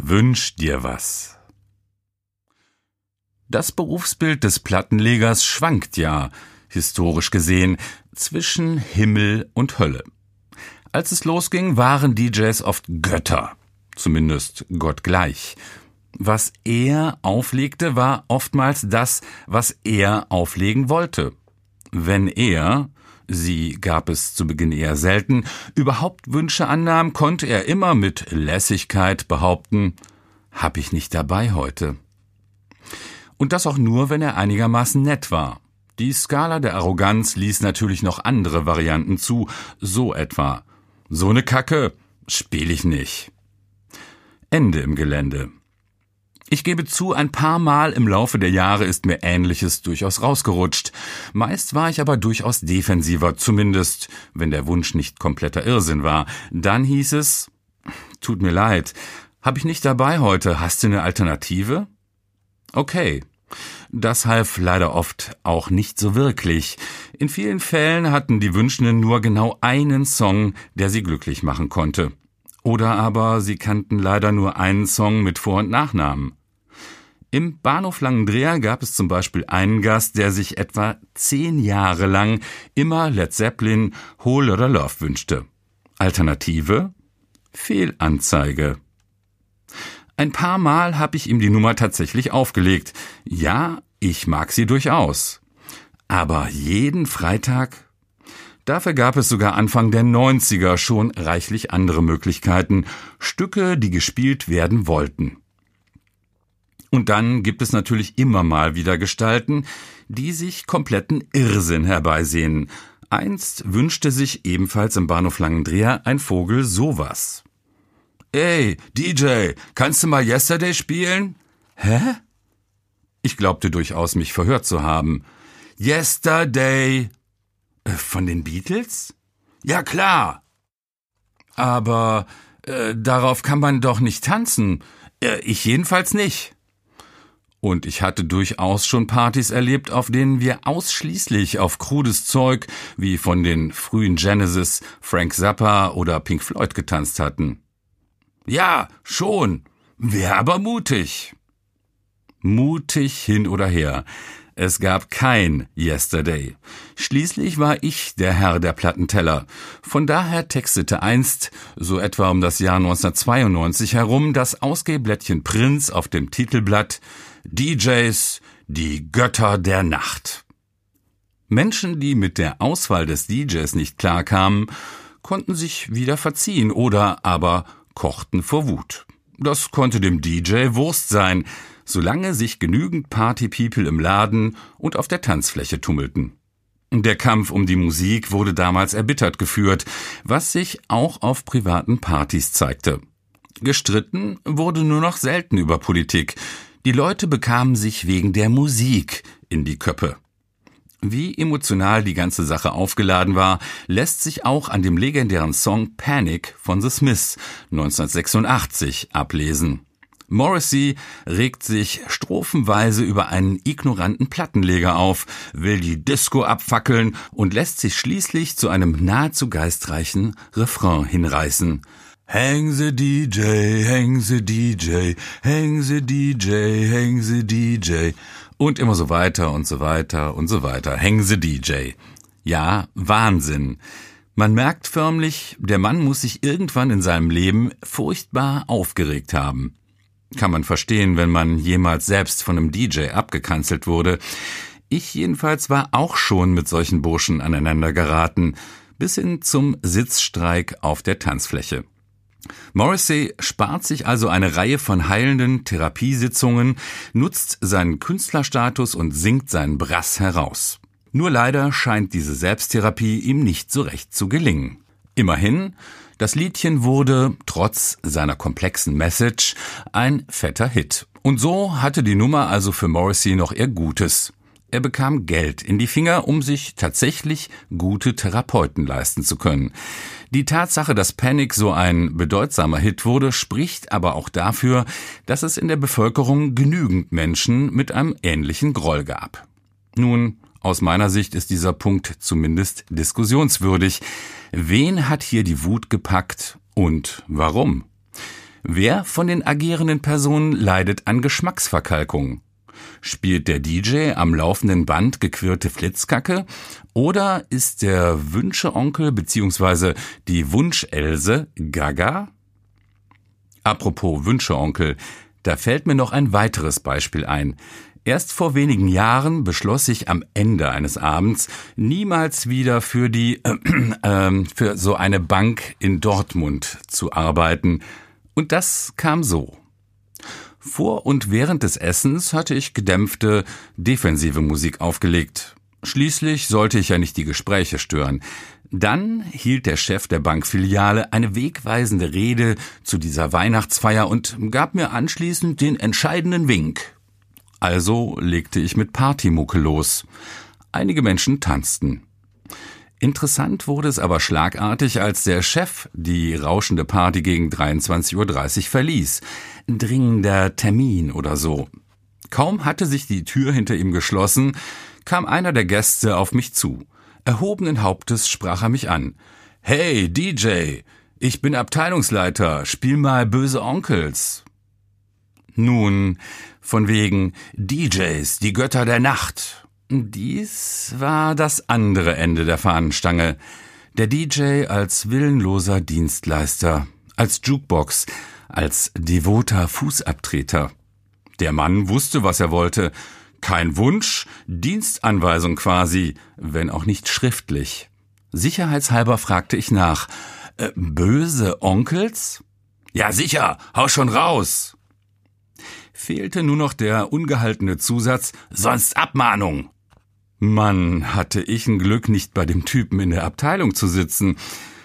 Wünsch dir was. Das Berufsbild des Plattenlegers schwankt ja, historisch gesehen, zwischen Himmel und Hölle. Als es losging, waren DJs oft Götter, zumindest gottgleich. Was er auflegte, war oftmals das, was er auflegen wollte. Wenn er, sie gab es zu Beginn eher selten, überhaupt Wünsche annahm, konnte er immer mit Lässigkeit behaupten, hab ich nicht dabei heute. Und das auch nur, wenn er einigermaßen nett war. Die Skala der Arroganz ließ natürlich noch andere Varianten zu, so etwa. So ne Kacke spiel ich nicht. Ende im Gelände. Ich gebe zu, ein paar Mal im Laufe der Jahre ist mir Ähnliches durchaus rausgerutscht. Meist war ich aber durchaus defensiver, zumindest wenn der Wunsch nicht kompletter Irrsinn war. Dann hieß es, tut mir leid, hab ich nicht dabei heute, hast du eine Alternative? Okay. Das half leider oft auch nicht so wirklich. In vielen Fällen hatten die Wünschenden nur genau einen Song, der sie glücklich machen konnte. Oder aber sie kannten leider nur einen Song mit Vor- und Nachnamen. Im Bahnhof Langendreher gab es zum Beispiel einen Gast, der sich etwa zehn Jahre lang immer Led Zeppelin, Whole oder Love wünschte. Alternative? Fehlanzeige. Ein paar Mal habe ich ihm die Nummer tatsächlich aufgelegt. Ja, ich mag sie durchaus. Aber jeden Freitag? Dafür gab es sogar Anfang der 90er schon reichlich andere Möglichkeiten, Stücke, die gespielt werden wollten. Und dann gibt es natürlich immer mal wieder Gestalten, die sich kompletten Irrsinn herbeisehnen. Einst wünschte sich ebenfalls im Bahnhof Langendreher ein Vogel sowas. Ey, DJ, kannst du mal Yesterday spielen? Hä? Ich glaubte durchaus, mich verhört zu haben. Yesterday. Äh, von den Beatles? Ja klar. Aber äh, darauf kann man doch nicht tanzen. Äh, ich jedenfalls nicht. Und ich hatte durchaus schon Partys erlebt, auf denen wir ausschließlich auf krudes Zeug wie von den frühen Genesis, Frank Zappa oder Pink Floyd getanzt hatten. Ja, schon. Wär aber mutig. Mutig hin oder her. Es gab kein Yesterday. Schließlich war ich der Herr der Plattenteller. Von daher textete einst, so etwa um das Jahr 1992 herum, das Ausgehblättchen Prinz auf dem Titelblatt DJs, die Götter der Nacht. Menschen, die mit der Auswahl des DJs nicht klarkamen, konnten sich wieder verziehen oder aber kochten vor Wut. Das konnte dem DJ Wurst sein, solange sich genügend Partypeople im Laden und auf der Tanzfläche tummelten. Der Kampf um die Musik wurde damals erbittert geführt, was sich auch auf privaten Partys zeigte. Gestritten wurde nur noch selten über Politik, die Leute bekamen sich wegen der Musik in die Köppe. Wie emotional die ganze Sache aufgeladen war, lässt sich auch an dem legendären Song Panic von The Smiths 1986 ablesen. Morrissey regt sich strophenweise über einen ignoranten Plattenleger auf, will die Disco abfackeln und lässt sich schließlich zu einem nahezu geistreichen Refrain hinreißen. Hang the DJ, hang the DJ, hang the DJ, hang the DJ. Und immer so weiter und so weiter und so weiter. Hang the DJ. Ja, Wahnsinn. Man merkt förmlich, der Mann muss sich irgendwann in seinem Leben furchtbar aufgeregt haben. Kann man verstehen, wenn man jemals selbst von einem DJ abgekanzelt wurde. Ich jedenfalls war auch schon mit solchen Burschen aneinander geraten, bis hin zum Sitzstreik auf der Tanzfläche. Morrissey spart sich also eine Reihe von heilenden Therapiesitzungen, nutzt seinen Künstlerstatus und singt seinen Brass heraus. Nur leider scheint diese Selbsttherapie ihm nicht so recht zu gelingen. Immerhin, das Liedchen wurde, trotz seiner komplexen Message, ein fetter Hit. Und so hatte die Nummer also für Morrissey noch ihr Gutes. Er bekam Geld in die Finger, um sich tatsächlich gute Therapeuten leisten zu können. Die Tatsache, dass Panic so ein bedeutsamer Hit wurde, spricht aber auch dafür, dass es in der Bevölkerung genügend Menschen mit einem ähnlichen Groll gab. Nun, aus meiner Sicht ist dieser Punkt zumindest diskussionswürdig. Wen hat hier die Wut gepackt und warum? Wer von den agierenden Personen leidet an Geschmacksverkalkung? Spielt der DJ am laufenden Band gequirlte Flitzkacke oder ist der Wünscheonkel bzw. die Wunschelse Gaga? Apropos Wünscheonkel, da fällt mir noch ein weiteres Beispiel ein. Erst vor wenigen Jahren beschloss ich am Ende eines Abends niemals wieder für die äh, äh, für so eine Bank in Dortmund zu arbeiten. Und das kam so. Vor und während des Essens hatte ich gedämpfte, defensive Musik aufgelegt. Schließlich sollte ich ja nicht die Gespräche stören. Dann hielt der Chef der Bankfiliale eine wegweisende Rede zu dieser Weihnachtsfeier und gab mir anschließend den entscheidenden Wink. Also legte ich mit Partymucke los. Einige Menschen tanzten. Interessant wurde es aber schlagartig, als der Chef die rauschende Party gegen 23.30 Uhr verließ. Dringender Termin oder so. Kaum hatte sich die Tür hinter ihm geschlossen, kam einer der Gäste auf mich zu. Erhobenen Hauptes sprach er mich an. Hey, DJ, ich bin Abteilungsleiter, spiel mal böse Onkels. Nun, von wegen DJs, die Götter der Nacht. Dies war das andere Ende der Fahnenstange. Der DJ als willenloser Dienstleister, als Jukebox, als devoter Fußabtreter. Der Mann wusste, was er wollte. Kein Wunsch, Dienstanweisung quasi, wenn auch nicht schriftlich. Sicherheitshalber fragte ich nach. Äh, böse Onkels? Ja, sicher, hau schon raus. Fehlte nur noch der ungehaltene Zusatz, sonst Abmahnung. Mann, hatte ich ein Glück, nicht bei dem Typen in der Abteilung zu sitzen.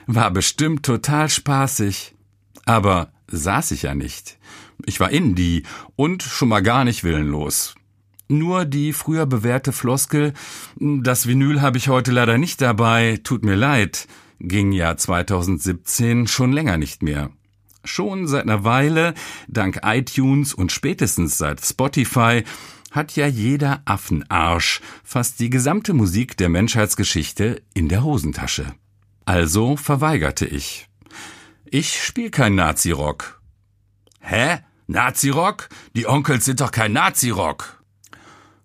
War bestimmt total spaßig. Aber saß ich ja nicht. Ich war Indie und schon mal gar nicht willenlos. Nur die früher bewährte Floskel, das Vinyl habe ich heute leider nicht dabei, tut mir leid, ging ja 2017 schon länger nicht mehr. Schon seit einer Weile, dank iTunes und spätestens seit Spotify, hat ja jeder Affenarsch fast die gesamte Musik der Menschheitsgeschichte in der Hosentasche. Also verweigerte ich. Ich spiel kein Nazirock. Hä? Nazirock? Die Onkels sind doch kein Nazirock.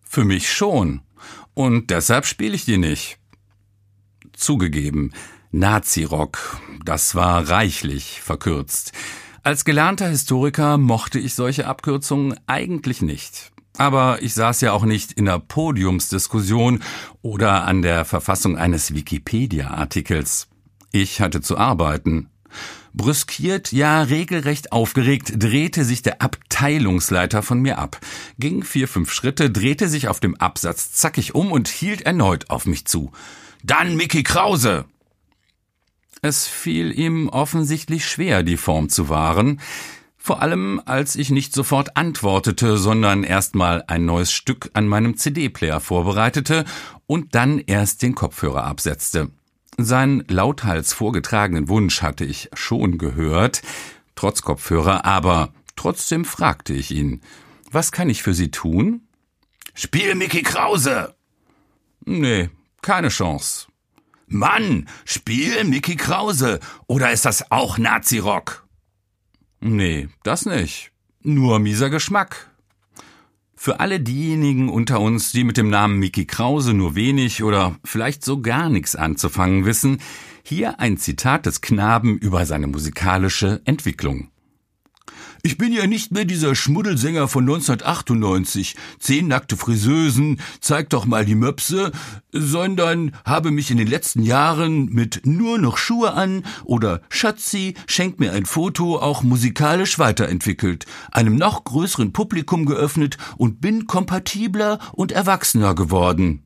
Für mich schon. Und deshalb spiele ich die nicht. Zugegeben, Nazirock, das war reichlich verkürzt. Als gelernter Historiker mochte ich solche Abkürzungen eigentlich nicht. Aber ich saß ja auch nicht in der Podiumsdiskussion oder an der Verfassung eines Wikipedia-Artikels. Ich hatte zu arbeiten. Brüskiert, ja regelrecht aufgeregt, drehte sich der Abteilungsleiter von mir ab, ging vier, fünf Schritte, drehte sich auf dem Absatz zackig um und hielt erneut auf mich zu. Dann Mickey Krause! Es fiel ihm offensichtlich schwer, die Form zu wahren, vor allem als ich nicht sofort antwortete, sondern erstmal ein neues Stück an meinem CD-Player vorbereitete und dann erst den Kopfhörer absetzte. Seinen lauthals vorgetragenen Wunsch hatte ich schon gehört, trotz Kopfhörer, aber trotzdem fragte ich ihn, was kann ich für Sie tun? Spiel Mickey Krause! Nee, keine Chance. Mann, spiel Mickey Krause! Oder ist das auch Nazi-Rock? Nee, das nicht. Nur mieser Geschmack. Für alle diejenigen unter uns, die mit dem Namen Mickey Krause nur wenig oder vielleicht so gar nichts anzufangen wissen, hier ein Zitat des Knaben über seine musikalische Entwicklung. Ich bin ja nicht mehr dieser Schmuddelsänger von 1998, zehn nackte Friseusen, zeig doch mal die Möpse, sondern habe mich in den letzten Jahren mit nur noch Schuhe an oder Schatzi, schenk mir ein Foto auch musikalisch weiterentwickelt, einem noch größeren Publikum geöffnet und bin kompatibler und erwachsener geworden.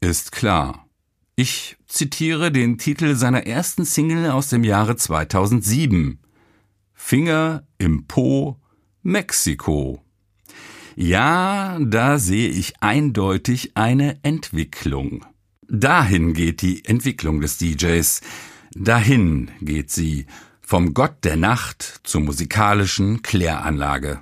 Ist klar. Ich zitiere den Titel seiner ersten Single aus dem Jahre 2007. Finger im Po, Mexiko. Ja, da sehe ich eindeutig eine Entwicklung. Dahin geht die Entwicklung des DJs. Dahin geht sie vom Gott der Nacht zur musikalischen Kläranlage.